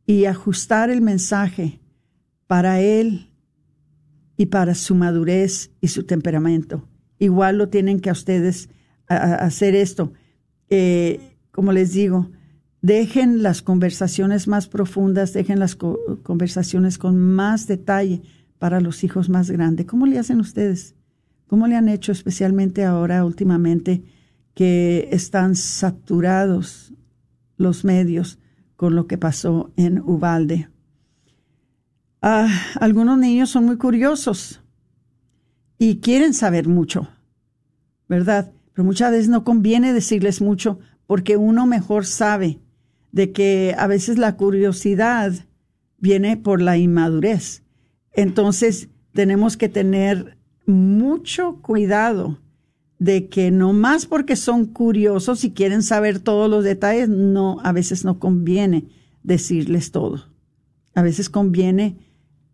y ajustar el mensaje para él y para su madurez y su temperamento. Igual lo tienen que a ustedes hacer esto. Eh, como les digo, dejen las conversaciones más profundas, dejen las conversaciones con más detalle para los hijos más grandes. ¿Cómo le hacen ustedes? ¿Cómo le han hecho especialmente ahora últimamente que están saturados los medios con lo que pasó en Ubalde? Ah, algunos niños son muy curiosos y quieren saber mucho, ¿verdad? pero muchas veces no conviene decirles mucho porque uno mejor sabe de que a veces la curiosidad viene por la inmadurez. Entonces tenemos que tener mucho cuidado de que no más porque son curiosos y quieren saber todos los detalles, no, a veces no conviene decirles todo. A veces conviene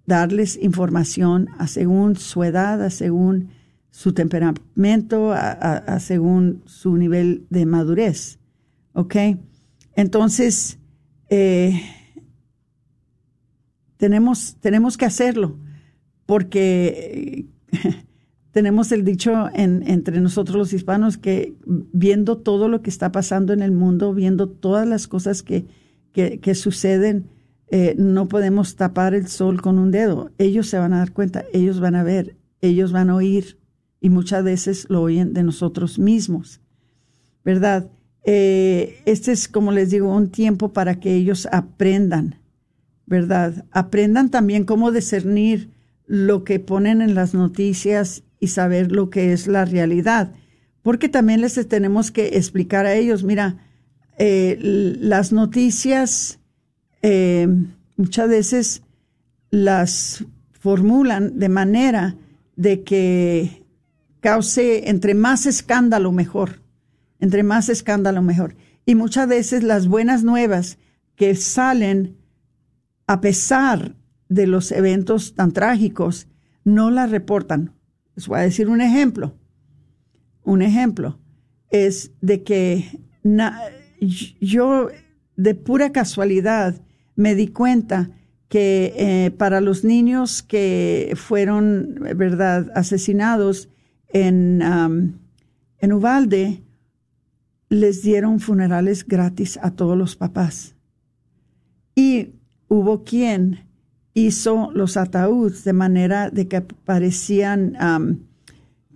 darles información a según su edad, a según su temperamento, a, según su nivel de madurez. ¿Ok? Entonces, eh, tenemos, tenemos que hacerlo porque *laughs* tenemos el dicho entre nosotros los hispanos que viendo todo lo que está pasando en el mundo, viendo todas las cosas que, que, suceden, eh, no podemos tapar el sol con un dedo. Ellos se van a dar cuenta, ellos van a ver, ellos van a oír y muchas veces lo oyen de nosotros mismos, ¿verdad? Eh, este es, como les digo, un tiempo para que ellos aprendan, ¿verdad? Aprendan también cómo discernir lo que ponen en las noticias y saber lo que es la realidad. Porque también les tenemos que explicar a ellos, mira, eh, las noticias eh, muchas veces las formulan de manera de que cause entre más escándalo mejor, entre más escándalo mejor. Y muchas veces las buenas nuevas que salen a pesar de los eventos tan trágicos, no la reportan. Les voy a decir un ejemplo. Un ejemplo es de que yo de pura casualidad me di cuenta que eh, para los niños que fueron, ¿verdad?, asesinados en, en Uvalde, les dieron funerales gratis a todos los papás. Y hubo quien hizo los ataúdes de manera de que parecían,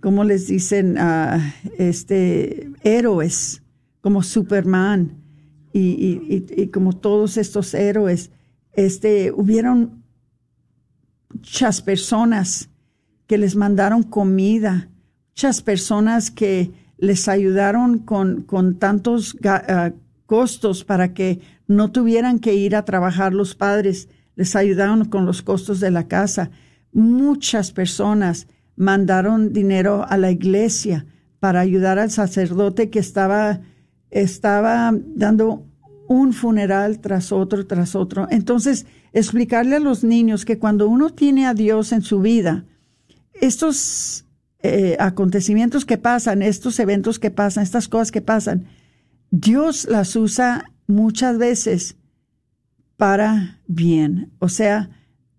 como les dicen, ah, este, héroes, como Superman y, como todos estos héroes. Este, hubieron muchas personas que les mandaron comida, muchas personas que les ayudaron con, con tantos ah, costos para que no tuvieran que ir a trabajar los padres les ayudaron con los costos de la casa. Muchas personas mandaron dinero a la iglesia para ayudar al sacerdote que estaba, estaba dando un funeral tras otro, tras otro. Entonces, explicarle a los niños que cuando uno tiene a Dios en su vida, estos eh, acontecimientos que pasan, estos eventos que pasan, estas cosas que pasan, Dios las usa muchas veces para bien. O sea,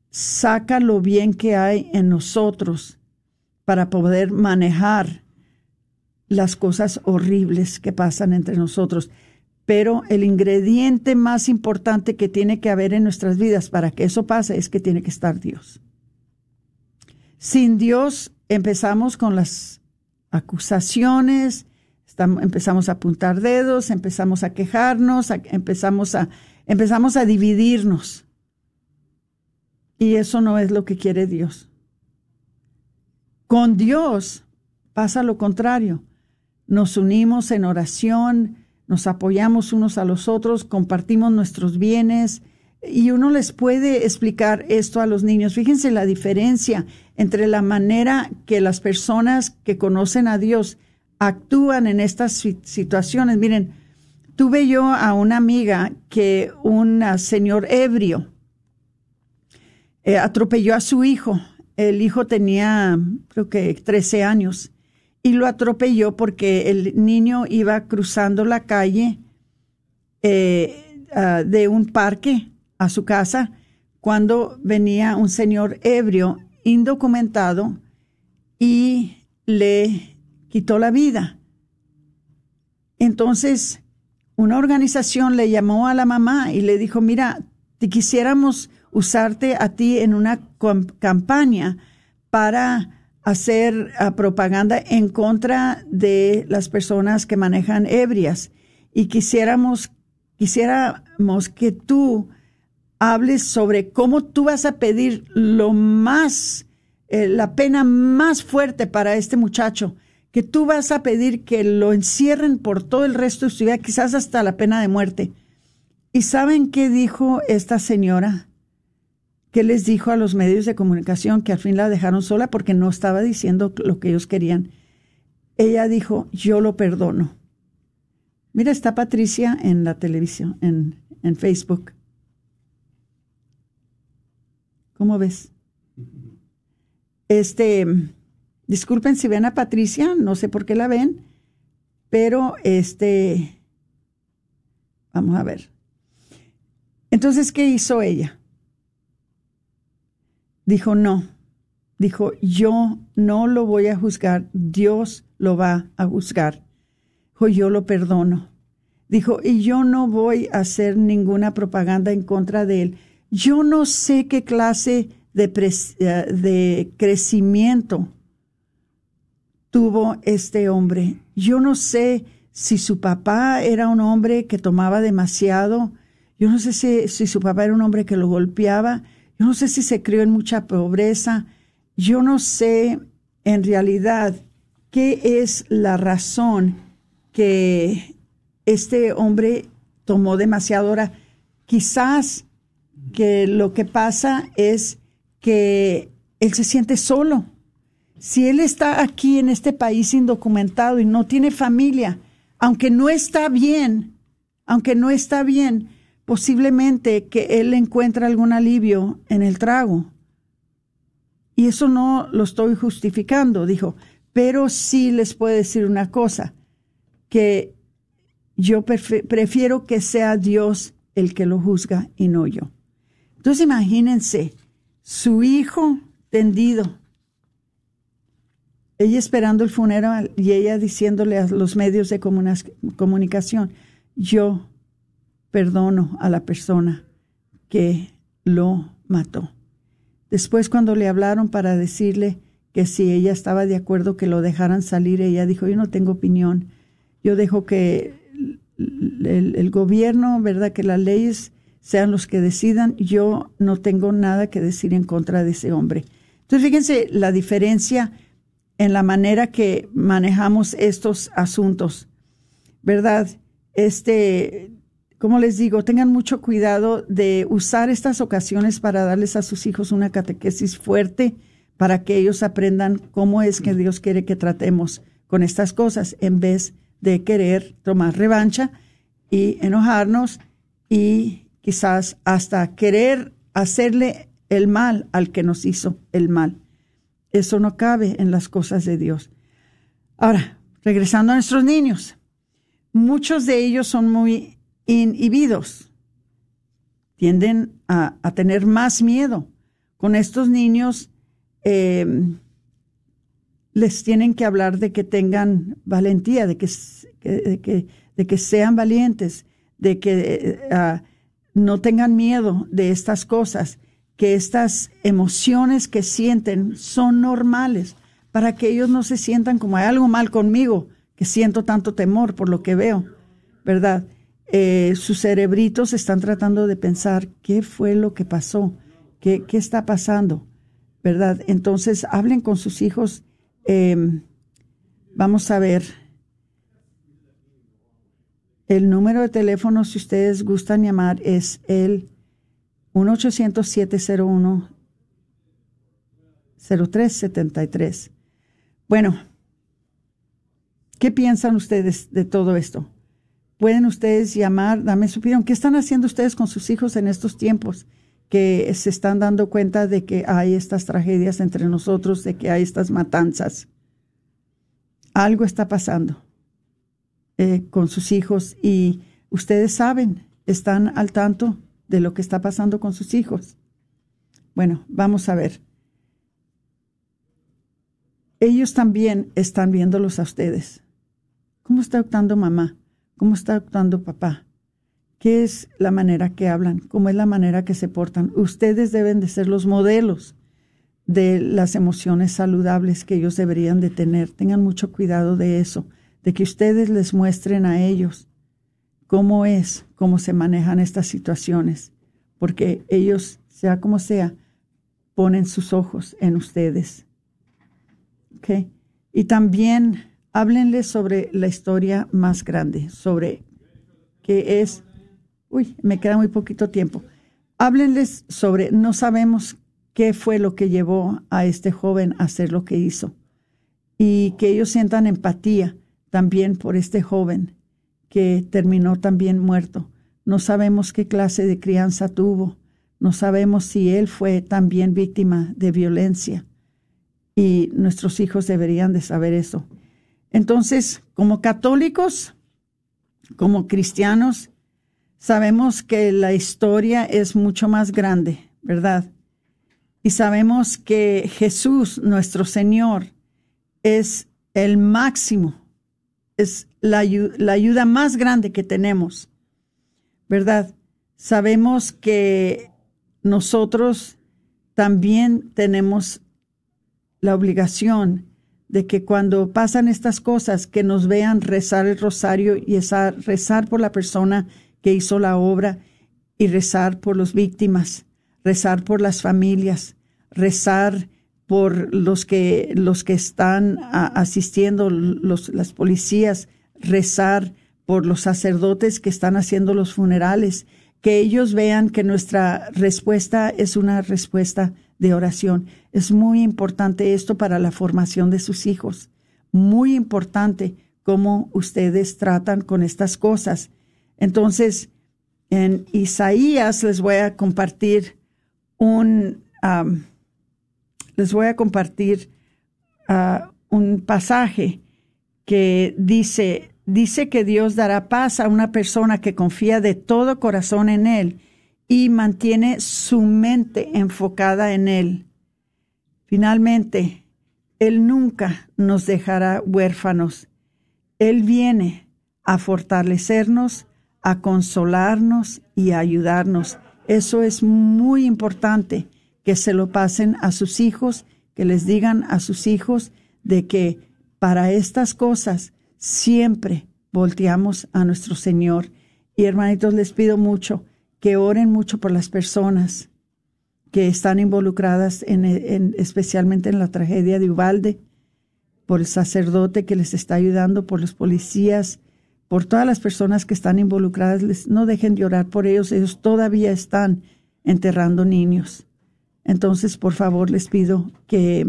saca lo bien que hay en nosotros para poder manejar las cosas horribles que pasan entre nosotros. Pero el ingrediente más importante que tiene que haber en nuestras vidas para que eso pase es que tiene que estar Dios. Sin Dios empezamos con las acusaciones, empezamos a apuntar dedos, empezamos a quejarnos, empezamos a empezamos a dividirnos. Y eso no es lo que quiere Dios. Con Dios pasa lo contrario. Nos unimos en oración, nos apoyamos unos a los otros, compartimos nuestros bienes y uno les puede explicar esto a los niños. Fíjense la diferencia entre la manera que las personas que conocen a Dios actúan en estas situaciones. Miren, tuve yo a una amiga que un señor ebrio eh, atropelló a su hijo. El hijo tenía, creo que 13 años, y lo atropelló porque el niño iba cruzando la calle eh, ah, de un parque a su casa cuando venía un señor ebrio, indocumentado, y le quitó la vida. Entonces, una organización le llamó a la mamá y le dijo, mira, te quisiéramos usarte a ti en una campaña para hacer ah, propaganda en contra de las personas que manejan ebrias y quisiéramos quisiéramos que tú hables sobre cómo tú vas a pedir lo más eh, la pena más fuerte para este muchacho que tú vas a pedir que lo encierren por todo el resto de su vida, quizás hasta la pena de muerte. ¿Y saben qué dijo esta señora? ¿Qué les dijo a los medios de comunicación que al fin la dejaron sola porque no estaba diciendo lo que ellos querían? Ella dijo, yo lo perdono. Mira, está Patricia en la televisión, en, en Facebook. ¿Cómo ves? Este, disculpen si ven a Patricia, no sé por qué la ven, pero este, vamos a ver. Entonces, ¿qué hizo ella? Dijo, no, dijo, yo no lo voy a juzgar, Dios lo va a juzgar. Dijo, yo lo perdono. Dijo, y yo no voy a hacer ninguna propaganda en contra de él. Yo no sé qué clase de, eh, de crecimiento tuvo este hombre. Yo no sé si su papá era un hombre que tomaba demasiado. Yo no sé si, si su papá era un hombre que lo golpeaba. Yo no sé si se crió en mucha pobreza. Yo no sé en realidad qué es la razón que este hombre tomó demasiado. Ahora, quizás que lo que pasa es que él se siente solo. Si él está aquí en este país indocumentado y no tiene familia, aunque no está bien, aunque no está bien, posiblemente que él encuentre algún alivio en el trago. Y eso no lo estoy justificando, dijo, pero sí les puedo decir una cosa, que yo prefiero que sea Dios el que lo juzga y no yo. Entonces imagínense, su hijo tendido, ella esperando el funeral y ella diciéndole a los medios de comunicación, yo perdono a la persona que lo mató. Después cuando le hablaron para decirle que si ella estaba de acuerdo que lo dejaran salir, ella dijo, yo no tengo opinión, yo dejo que el, gobierno, ¿verdad? Que las leyes sean los que decidan, yo no tengo nada que decir en contra de ese hombre. Entonces, fíjense la diferencia en la manera que manejamos estos asuntos, ¿verdad? Este, como les digo, tengan mucho cuidado de usar estas ocasiones para darles a sus hijos una catequesis fuerte para que ellos aprendan cómo es que Dios quiere que tratemos con estas cosas en vez de querer tomar revancha y enojarnos y quizás hasta querer hacerle el mal al que nos hizo el mal. Eso no cabe en las cosas de Dios. Ahora, regresando a nuestros niños, muchos de ellos son muy inhibidos, tienden a, tener más miedo. Con estos niños em, les tienen que hablar de que tengan valentía, de que, de que sean valientes, de que eh, no tengan miedo de estas cosas que estas emociones que sienten son normales, para que ellos no se sientan como hay algo mal conmigo, que siento tanto temor por lo que veo, ¿verdad? Eh, sus cerebritos están tratando de pensar qué fue lo que pasó, qué, qué está pasando, ¿verdad? Entonces, hablen con sus hijos. Em, vamos a ver. El número de teléfono, si ustedes gustan llamar, es el 1-800-701-0373. Bueno, ¿qué piensan ustedes de todo esto? Pueden ustedes llamar, dame su opinión. ¿Qué están haciendo ustedes con sus hijos en estos tiempos que se están dando cuenta de que hay estas tragedias entre nosotros, de que hay estas matanzas? Algo está pasando eh, con sus hijos y ustedes saben, están al tanto de lo que está pasando con sus hijos. Bueno, vamos a ver. Ellos también están viéndolos a ustedes. ¿Cómo está actuando mamá? ¿Cómo está actuando papá? ¿Qué es la manera que hablan? ¿Cómo es la manera que se portan? Ustedes deben de ser los modelos de las emociones saludables que ellos deberían de tener. Tengan mucho cuidado de eso, de que ustedes les muestren a ellos cómo es, cómo se manejan estas situaciones, porque ellos, sea como sea, ponen sus ojos en ustedes. Y también háblenles sobre la historia más grande, sobre qué es, uy, me queda muy poquito tiempo. Háblenles sobre, no sabemos qué fue lo que llevó a este joven a hacer lo que hizo. Y que ellos sientan empatía también por este joven que terminó también muerto. No sabemos qué clase de crianza tuvo, no sabemos si él fue también víctima de violencia y nuestros hijos deberían de saber eso. Entonces, como católicos, como cristianos, sabemos que la historia es mucho más grande, ¿verdad? Y sabemos que Jesús, nuestro Señor, es el máximo, es la, la ayuda más grande que tenemos, ¿verdad? Sabemos que nosotros también tenemos la obligación de que cuando pasan estas cosas, que nos vean rezar el rosario y rezar por la persona que hizo la obra y rezar por las víctimas, rezar por las familias, rezar por los que, los que están asistiendo, los, las policías, rezar por los sacerdotes que están haciendo los funerales, que ellos vean que nuestra respuesta es una respuesta de oración. Es muy importante esto para la formación de sus hijos. Muy importante cómo ustedes tratan con estas cosas. Entonces, en Isaías les voy a compartir un, les voy a compartir ah, un pasaje que dice, dice que Dios dará paz a una persona que confía de todo corazón en Él y mantiene su mente enfocada en Él. Finalmente, Él nunca nos dejará huérfanos. Él viene a fortalecernos, a consolarnos y a ayudarnos. Eso es muy importante que se lo pasen a sus hijos, que les digan a sus hijos de que para estas cosas siempre volteamos a nuestro Señor. Y hermanitos, les pido mucho que oren mucho por las personas que están involucradas en, especialmente en la tragedia de Ubalde, por el sacerdote que les está ayudando, por los policías, por todas las personas que están involucradas. Les, no dejen de orar por ellos, ellos todavía están enterrando niños. Entonces, por favor, les pido que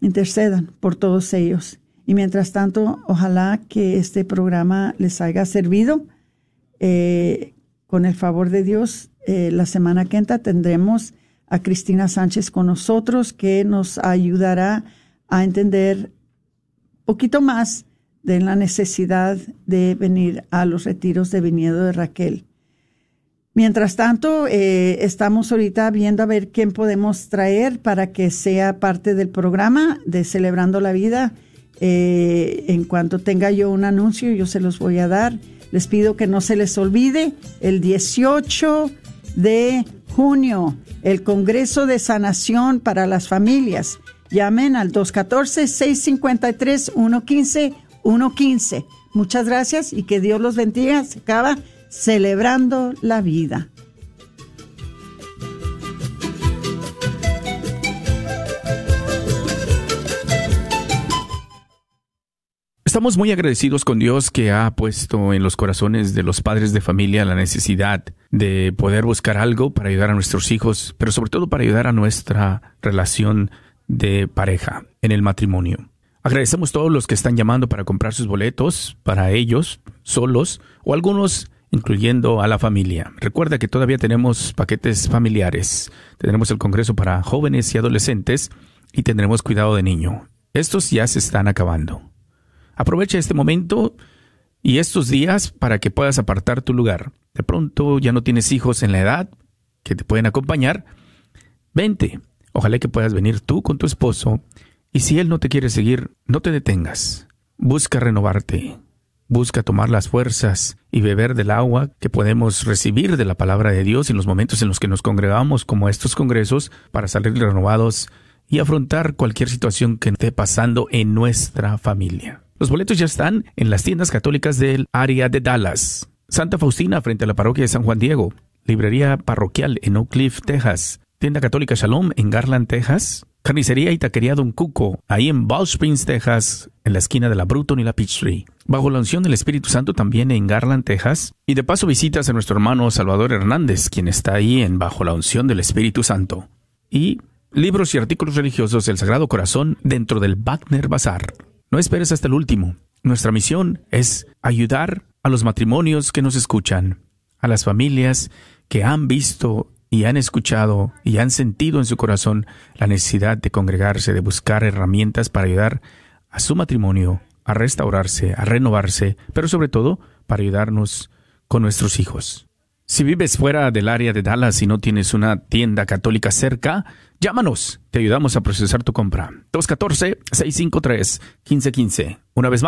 intercedan por todos ellos. Y mientras tanto, ojalá que este programa les haya servido. Eh, con el favor de Dios, eh, la semana que entra tendremos a Cristina Sánchez con nosotros, que nos ayudará a entender un poquito más de la necesidad de venir a los retiros de viñedo de Raquel. Mientras tanto, eh, estamos ahorita viendo a ver quién podemos traer para que sea parte del programa de Celebrando la Vida. Eh, en cuanto tenga yo un anuncio, yo se los voy a dar. Les pido que no se les olvide el 18 de junio, el Congreso de Sanación para las Familias. Llamen al 214-653-115-115. Muchas gracias y que Dios los bendiga. Se acaba celebrando la vida. Estamos muy agradecidos con Dios que ha puesto en los corazones de los padres de familia la necesidad de poder buscar algo para ayudar a nuestros hijos, pero sobre todo para ayudar a nuestra relación de pareja en el matrimonio. Agradecemos a todos los que están llamando para comprar sus boletos para ellos, solos o algunos incluyendo a la familia. Recuerda que todavía tenemos paquetes familiares. Tendremos el Congreso para jóvenes y adolescentes y tendremos cuidado de niño. Estos ya se están acabando. Aprovecha este momento y estos días para que puedas apartar tu lugar. De pronto ya no tienes hijos en la edad que te pueden acompañar. Vente. Ojalá que puedas venir tú con tu esposo. Y si él no te quiere seguir, no te detengas. Busca renovarte. Busca tomar las fuerzas y beber del agua que podemos recibir de la palabra de Dios en los momentos en los que nos congregamos como estos congresos para salir renovados y afrontar cualquier situación que esté pasando en nuestra familia. Los boletos ya están en las tiendas católicas del área de Dallas. Santa Faustina frente a la parroquia de San Juan Diego. Librería parroquial en Oak Cliff, Texas. Tienda católica Shalom en Garland, Texas. Carnicería y taquería Don Cuco, ahí en Ball Springs, Texas, en la esquina de la Bruton y la Peachtree. Bajo la unción del Espíritu Santo también en Garland, Texas. Y de paso visitas a nuestro hermano Salvador Hernández, quien está ahí en Bajo la unción del Espíritu Santo. Y libros y artículos religiosos del Sagrado Corazón dentro del Wagner Bazar. No esperes hasta el último. Nuestra misión es ayudar a los matrimonios que nos escuchan, a las familias que han visto y han escuchado y han sentido en su corazón la necesidad de congregarse, de buscar herramientas para ayudar a su matrimonio a restaurarse, a renovarse, pero sobre todo para ayudarnos con nuestros hijos. Si vives fuera del área de Dallas y no tienes una tienda católica cerca, llámanos. Te ayudamos a procesar tu compra. 214-653-1515. Una vez más,